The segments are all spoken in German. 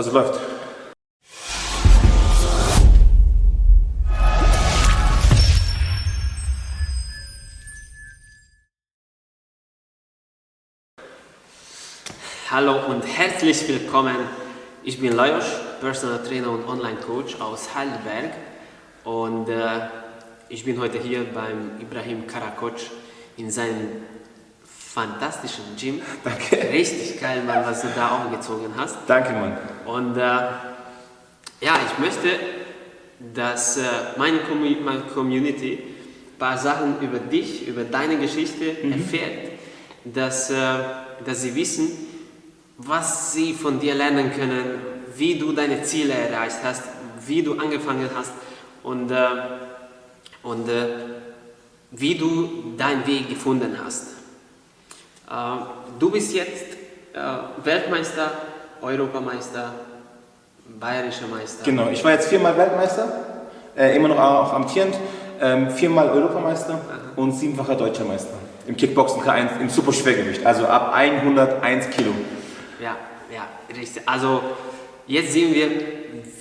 Also läuft. Hallo und herzlich willkommen. Ich bin Lajos, Personal Trainer und Online Coach aus Heidelberg und äh, ich bin heute hier beim Ibrahim Karakoc in seinem fantastischen Gym. Danke. Richtig geil, Mann, was du da aufgezogen hast. Danke, Mann. Und äh, ja, ich möchte, dass äh, meine, Commu meine Community ein paar Sachen über dich, über deine Geschichte erfährt, dass, äh, dass sie wissen, was sie von dir lernen können, wie du deine Ziele erreicht hast, wie du angefangen hast und, äh, und äh, wie du deinen Weg gefunden hast. Äh, du bist jetzt äh, Weltmeister, Europameister, bayerischer Meister. Genau, ich war jetzt viermal Weltmeister, äh, immer noch auch amtierend, ähm, viermal Europameister und siebenfacher Deutscher Meister. Im Kickboxen K1 im Superschwergewicht, also ab 101 Kilo. Ja, ja, richtig. Also jetzt sehen wir,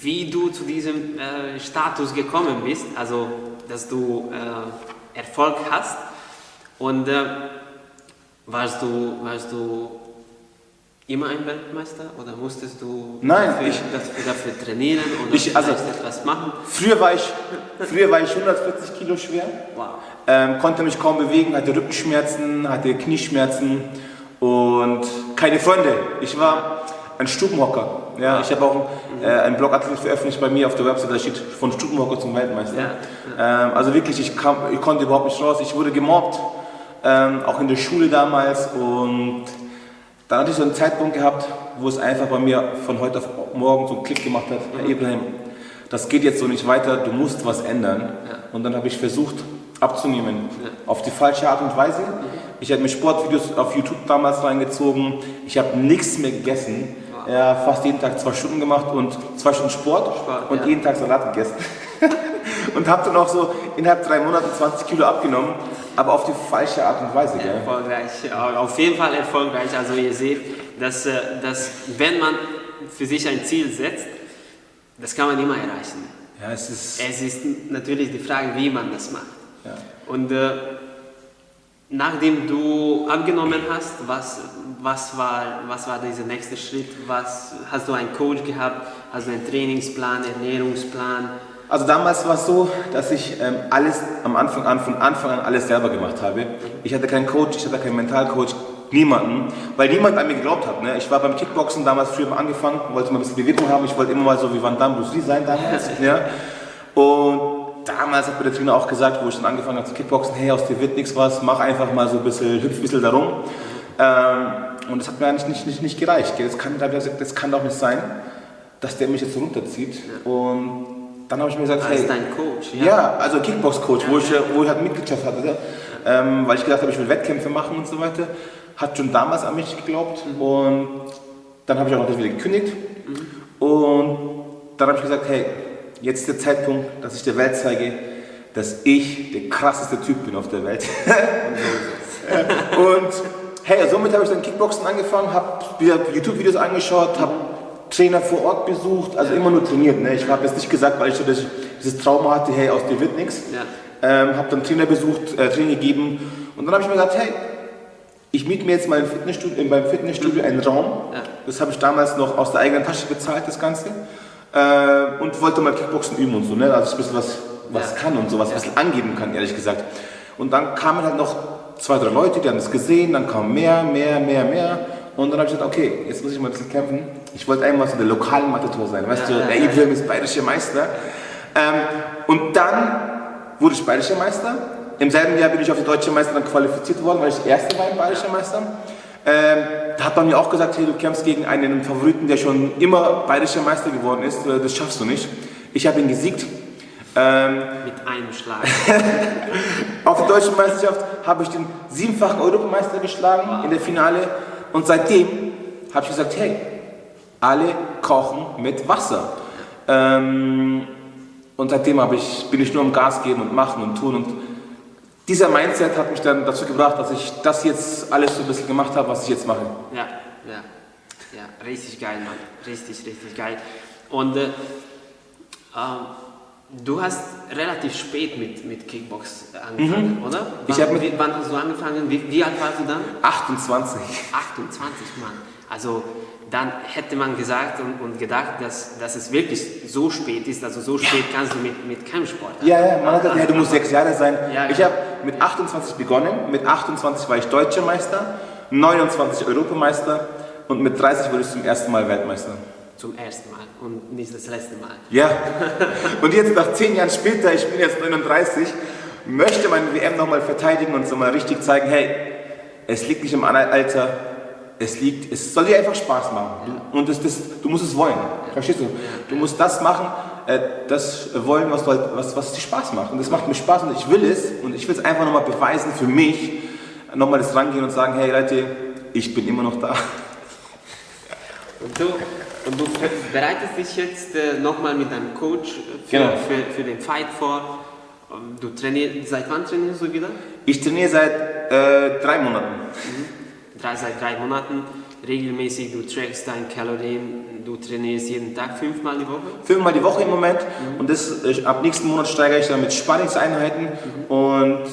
wie du zu diesem äh, Status gekommen bist, also dass du äh, Erfolg hast. Und äh, warst, du, warst du immer ein Weltmeister oder musstest du Nein, dafür, ich- dafür, dafür trainieren oder Ich- also- etwas machen? Früher war ich, früher war ich 140 Kilo schwer, Wow. ähm, konnte mich kaum bewegen, hatte Rückenschmerzen, hatte Knieschmerzen und keine Freunde. Ich war ein Stubenhocker. Ja, ich habe auch äh, einen Blogartikel veröffentlicht bei mir auf der Website, da steht von Stubenhocker zum Weltmeister. Ähm, also wirklich, ich, kam, ich konnte überhaupt nicht raus. Ich wurde gemobbt, ähm, auch in der Schule damals und dann hatte ich so einen Zeitpunkt gehabt, wo es einfach bei mir von heute auf morgen so einen Klick gemacht hat. Herr Ibrahim, das geht jetzt so nicht weiter, du musst was ändern. Und dann habe ich versucht abzunehmen, auf die falsche Art und Weise. Ich habe mir Sportvideos auf YouTube damals reingezogen, ich habe nichts mehr gegessen, ja, fast jeden Tag zwei Stunden gemacht und zwei Stunden Sport, Sport, und ja. jeden Tag Salat gegessen. und habe dann auch so innerhalb drei Monaten 20 Kilo abgenommen, aber auf die falsche Art und Weise. Gell? Erfolgreich, auf jeden Fall erfolgreich. Also ihr seht, dass, äh, dass wenn man für sich ein Ziel setzt, das kann man immer erreichen. Ja, es ist... Es ist natürlich die Frage, wie man das macht. Ja. Und äh, nachdem du abgenommen hast, was, was, war, was war dieser nächste Schritt? Was, hast du einen Coach gehabt? Hast du einen Trainingsplan, Ernährungsplan? Also damals war es so, dass ich ähm, alles am Anfang an, von Anfang an alles selber gemacht habe. Ich hatte keinen Coach, ich hatte keinen Mentalcoach, niemanden, weil niemand an mir geglaubt hat. Ne? Ich war beim Kickboxen damals früher angefangen, wollte mal ein bisschen Bewegung haben, ich wollte immer mal so wie Van Damme, Bruce Lee sein damals. ja? Und damals hat mir der Trainer auch gesagt, wo ich dann angefangen habe zu Kickboxen, hey, aus dir wird nichts was, mach einfach mal so ein bisschen, hüpf ein bisschen darum. Ähm, und das hat mir eigentlich nicht, nicht, nicht gereicht. Gell? Das, kann, das kann doch nicht sein, dass der mich jetzt runterzieht. Und dann habe ich mir gesagt, Als hey, dein Coach? ja, also Kickbox-Coach, wo, ich, wo ich halt Mitgliedschaft hatte, ähm, weil ich gedacht habe, ich will Wettkämpfe machen und so weiter. Hat schon damals an mich geglaubt und dann habe ich auch noch wieder gekündigt. Und dann habe ich gesagt, hey, jetzt ist der Zeitpunkt, dass ich der Welt zeige, dass ich der krasseste Typ bin auf der Welt. und hey, somit habe ich dann Kickboxen angefangen, habe wieder YouTube-Videos angeschaut, habe Trainer vor Ort besucht, also immer nur trainiert. Ne? Ich habe jetzt nicht gesagt, weil ich so dieses Trauma hatte, hey, aus dir wird nichts. Ähm, habe dann Trainer besucht, äh, Training gegeben und dann habe ich mir gesagt, hey, ich miete mir jetzt mal im Fitnessstudio, beim Fitnessstudio einen Raum. Das habe ich damals noch aus der eigenen Tasche bezahlt, das Ganze. Äh, und wollte mal Kickboxen üben und so, ne? dass ich ein bisschen was, was kann und sowas, ein bisschen angeben kann, ehrlich gesagt. Und dann kamen halt noch zwei, drei Leute, die haben das gesehen, dann kam mehr, mehr, mehr, mehr. Und dann habe ich gesagt, okay, jetzt muss ich mal ein bisschen kämpfen. Ich wollte einmal so der lokalen Matador sein, weißt Ja, du, der ja, Ibrahim ist bayerischer Meister. Ähm, und dann wurde ich bayerischer Meister. Im selben Jahr bin ich auf die deutsche Meister dann qualifiziert worden, weil ich der Erste war im bayerischer Meister. Ähm, da hat man mir auch gesagt, hey, du kämpfst gegen einen Favoriten, der schon immer bayerischer Meister geworden ist. Äh, Das schaffst du nicht. Ich habe ihn gesiegt. Ähm, Mit einem Schlag. auf der deutschen Meisterschaft habe ich den siebenfachen Europameister geschlagen in der Finale. Und seitdem habe ich gesagt, hey, alle kochen mit Wasser. Ähm, und seitdem ich, bin ich nur am Gas geben und machen und tun. Und dieser Mindset hat mich dann dazu gebracht, dass ich das jetzt alles so ein bisschen gemacht habe, was ich jetzt mache. Ja, ja. ja, richtig geil, Mann. Richtig, richtig geil. Und äh, ähm, du hast relativ spät mit, mit Kickbox angefangen, oder? Wann, Ich mit- wann hast du angefangen? Wie, wie alt warst du dann? 28. 28, Mann. Also dann hätte man gesagt und, und gedacht, dass, dass es wirklich so spät ist. Also so spät kannst du mit, mit keinem Sport Ja, ja, man hat gesagt, ja, du musst sechs Jahre sein. Ja, ich habe mit 28 begonnen, mit 28 war ich Deutscher Meister, 29 Europameister und mit 30 wurde ich zum ersten Mal Weltmeister. Zum ersten Mal und nicht das letzte Mal. Ja, und jetzt nach zehn Jahren später, ich bin jetzt 39, möchte meine WM nochmal verteidigen und so mal richtig zeigen, hey, es liegt nicht im Alter, es liegt, es soll dir einfach Spaß machen. Du, und das, das, du musst es wollen, verstehst du? Du musst das machen, äh, das wollen, was, halt, was, was dir Spaß macht. Und das macht mir Spaß und ich will es und ich will es einfach nochmal beweisen für mich, nochmal das rangehen und sagen, hey Leute, ich bin immer noch da. Und du, und du bereitest dich jetzt äh, nochmal mit deinem Coach für, Genau. für, für den Fight vor. Ähm, Du trainierst, seit wann trainierst du wieder? Ich trainiere seit äh, drei Monaten. Drei, seit drei Monaten regelmäßig, du trackst deine Kalorien, du trainierst jeden Tag fünfmal die Woche. fünfmal die Woche im Moment und das, äh, ab nächsten Monat steigere ich dann mit Sparringseinheiten und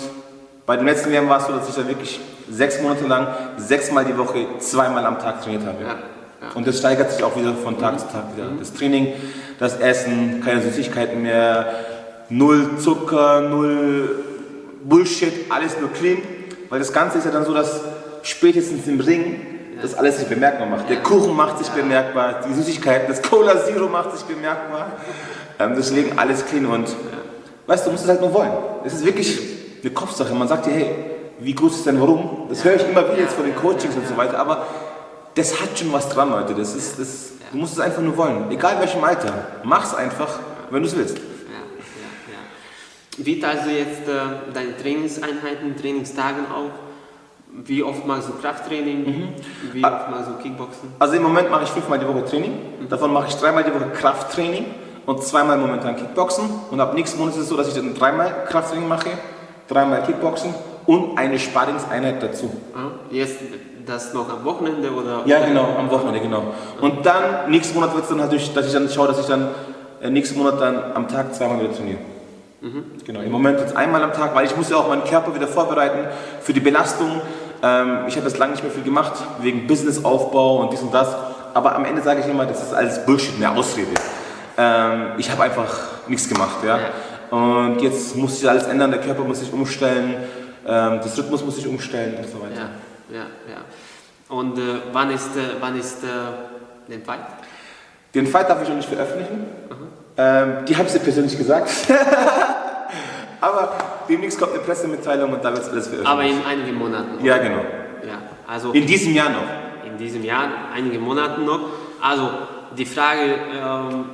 bei dem letzten Jahr war es so, dass ich dann wirklich sechs Monate lang sechsmal die Woche zweimal am Tag trainiert habe. Ja, ja. Und das steigert sich auch wieder von Tag zu Tag wieder. Das Training, das Essen, keine Süßigkeiten mehr, null Zucker, null Bullshit, alles nur clean, weil das Ganze ist ja dann so, dass spätestens im Ring das alles sich bemerkbar macht. Der Kuchen macht sich bemerkbar, die Süßigkeiten, das Cola Zero macht sich bemerkbar. Ähm, deswegen alles clean und weißt du, du musst es halt nur wollen. Es ist wirklich eine Kopfsache. Man sagt dir, hey, wie groß ist dein Warum? Das höre ich immer wieder jetzt von den Coachings und so weiter, aber das hat schon was dran, Leute. Das ist, das, du musst es einfach nur wollen. Egal welchem Alter. Mach's einfach, wenn du es willst. Wie du jetzt äh, deine Trainingseinheiten, Trainingstagen auf? Wie oft machst du Krafttraining? Wie oft machst du Kickboxen? Also im Moment mache ich fünfmal die Woche Training. Davon mache ich dreimal die Woche Krafttraining und zweimal momentan Kickboxen. Und ab nächsten Monat ist es so, dass ich dann dreimal Krafttraining mache, dreimal Kickboxen und eine Sparringseinheit dazu. Ja, Jetzt das noch am Wochenende oder? Ja, genau, am Wochenende, genau. Und dann, nächsten Monat wird es dann durch, dass ich dann schaue, dass ich dann äh, nächsten Monat dann am Tag zweimal wieder trainiere. Genau, im Moment jetzt einmal am Tag, weil ich muss ja auch meinen Körper wieder vorbereiten für die Belastung. Ähm, ich habe jetzt lange nicht mehr viel gemacht, wegen Businessaufbau und dies und das. Aber am Ende sage ich immer, das ist alles Bullshit, eine Ausrede. Ähm, ich habe einfach nichts gemacht, ja. Und jetzt muss sich alles ändern, der Körper muss sich umstellen, ähm, das Rhythmus muss sich umstellen und so weiter. Ja, ja, ja. Und äh, wann ist, äh, wann ist äh, der Fight? Den Fight darf ich noch nicht veröffentlichen. Ähm, die habe ich dir persönlich gesagt. Aber demnächst kommt eine Pressemitteilung und da wird es alles veröffentlicht. Aber in einigen Monaten. ja, genau. Ja, also In diesem Jahr noch. in diesem Jahr, einige Monaten noch. Also die Frage ähm,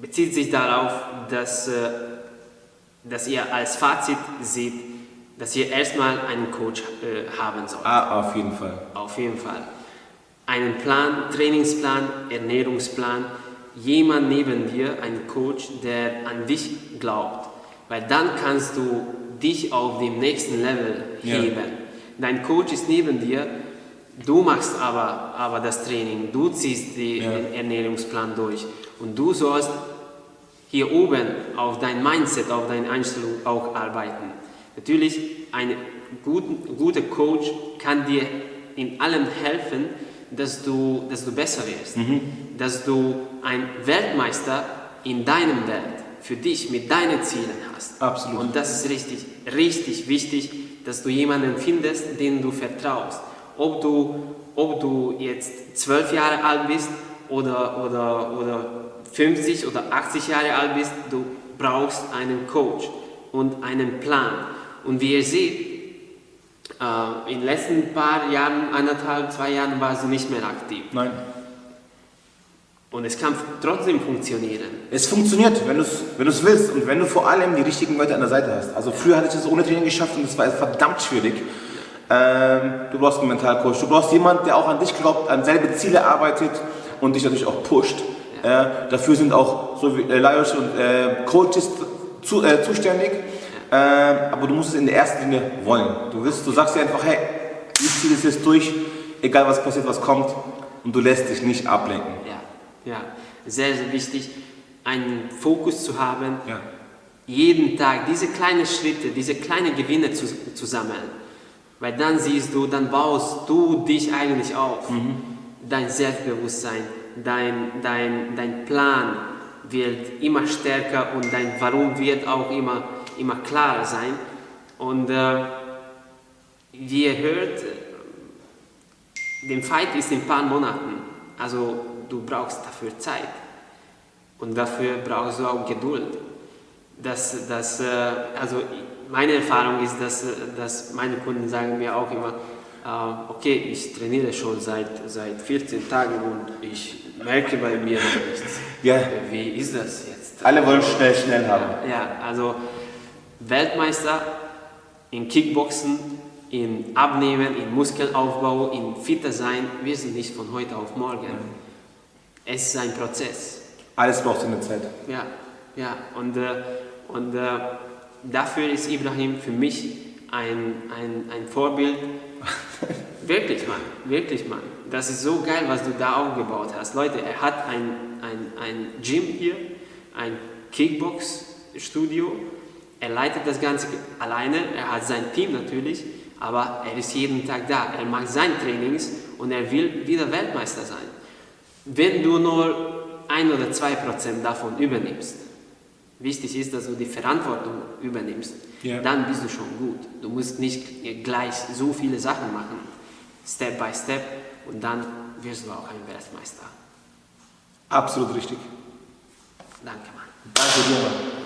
bezieht sich darauf, dass, äh, dass ihr als Fazit seht, dass ihr erstmal einen Coach äh, haben sollt. Ah, auf jeden Fall. Auf jeden Fall. Einen Plan, Trainingsplan, Ernährungsplan, jemand neben dir, ein Coach, der an dich glaubt. Weil dann kannst du dich auf dem nächsten Level heben. Dein Coach ist neben dir, du machst aber, aber das Training, du ziehst die, Ja. den Ernährungsplan durch und du sollst hier oben auf dein Mindset, auf deine Einstellung auch arbeiten. Natürlich, ein guten, guter Coach kann dir in allem helfen, dass du, dass du besser wirst, dass du ein Weltmeister in deinem Welt für dich mit deinen Zielen hast. Absolut. Und das ist richtig, richtig wichtig, dass du jemanden findest, den du vertraust. Ob du, ob du jetzt zwölf Jahre alt bist oder, oder, oder 50 oder 80 Jahre alt bist, du brauchst einen Coach und einen Plan. Und wie ihr seht, äh, in den letzten paar Jahren, eineinhalb, zwei Jahren warst du nicht mehr aktiv. Nein. Und es kann trotzdem funktionieren. Es funktioniert, wenn du es wenn du's willst und wenn du vor allem die richtigen Leute an der Seite hast. Also früher hatte ich das ohne Training geschafft und das war verdammt schwierig. Ähm, du brauchst einen Mentalcoach, du brauchst jemanden, der auch an dich glaubt, an selbe Ziele arbeitet und dich natürlich auch pusht. Äh, dafür sind auch so wie äh, Lajos und äh, Coaches zu, äh, zuständig. Ähm, aber du musst es in der ersten Linie wollen. Du, willst, du sagst dir einfach, hey, ich ziehe das jetzt durch, egal was passiert, was kommt. und du lässt dich nicht ablenken. Ja, ja. Sehr, sehr wichtig, einen Fokus zu haben, Ja. jeden Tag diese kleinen Schritte, diese kleinen Gewinne zu, zu sammeln. Weil dann siehst du, dann baust du dich eigentlich auf. Dein Selbstbewusstsein, dein, dein, dein Plan wird immer stärker und dein Warum wird auch immer, immer klarer sein. Und äh, wie ihr hört, der Fight ist in ein paar Monaten. Also du brauchst dafür Zeit. Und dafür brauchst du auch Geduld. Das, das, äh, also meine Erfahrung ist, dass, dass meine Kunden sagen mir auch immer, äh, okay, ich trainiere schon seit, seit 14 Tagen und ich merke bei mir nichts. Ja. Wie ist das jetzt? Alle wollen schnell, schnell haben. Ja, also Weltmeister in Kickboxen, in Abnehmen, in Muskelaufbau, in Fitter sein, wir sind nicht von heute auf morgen. Es ist ein Prozess. Alles braucht seine Zeit. Ja, ja. Und, äh, und äh, dafür ist Ibrahim für mich ein, ein, ein Vorbild. wirklich, Mann, wirklich, Mann. Das ist so geil, was du da aufgebaut hast. Leute, er hat ein, ein, ein Gym hier, ein Kickbox-Studio. Er leitet das Ganze alleine, er hat sein Team natürlich, aber er ist jeden Tag da. Er macht seine Trainings und er will wieder Weltmeister sein. Wenn du nur ein oder zwei Prozent davon übernimmst, wichtig ist, dass du die Verantwortung übernimmst, Ja. dann bist du schon gut. Du musst nicht gleich so viele Sachen machen, Step by Step, und dann wirst du auch ein Weltmeister. Absolut richtig. Danke, Mann. Danke dir, Mann.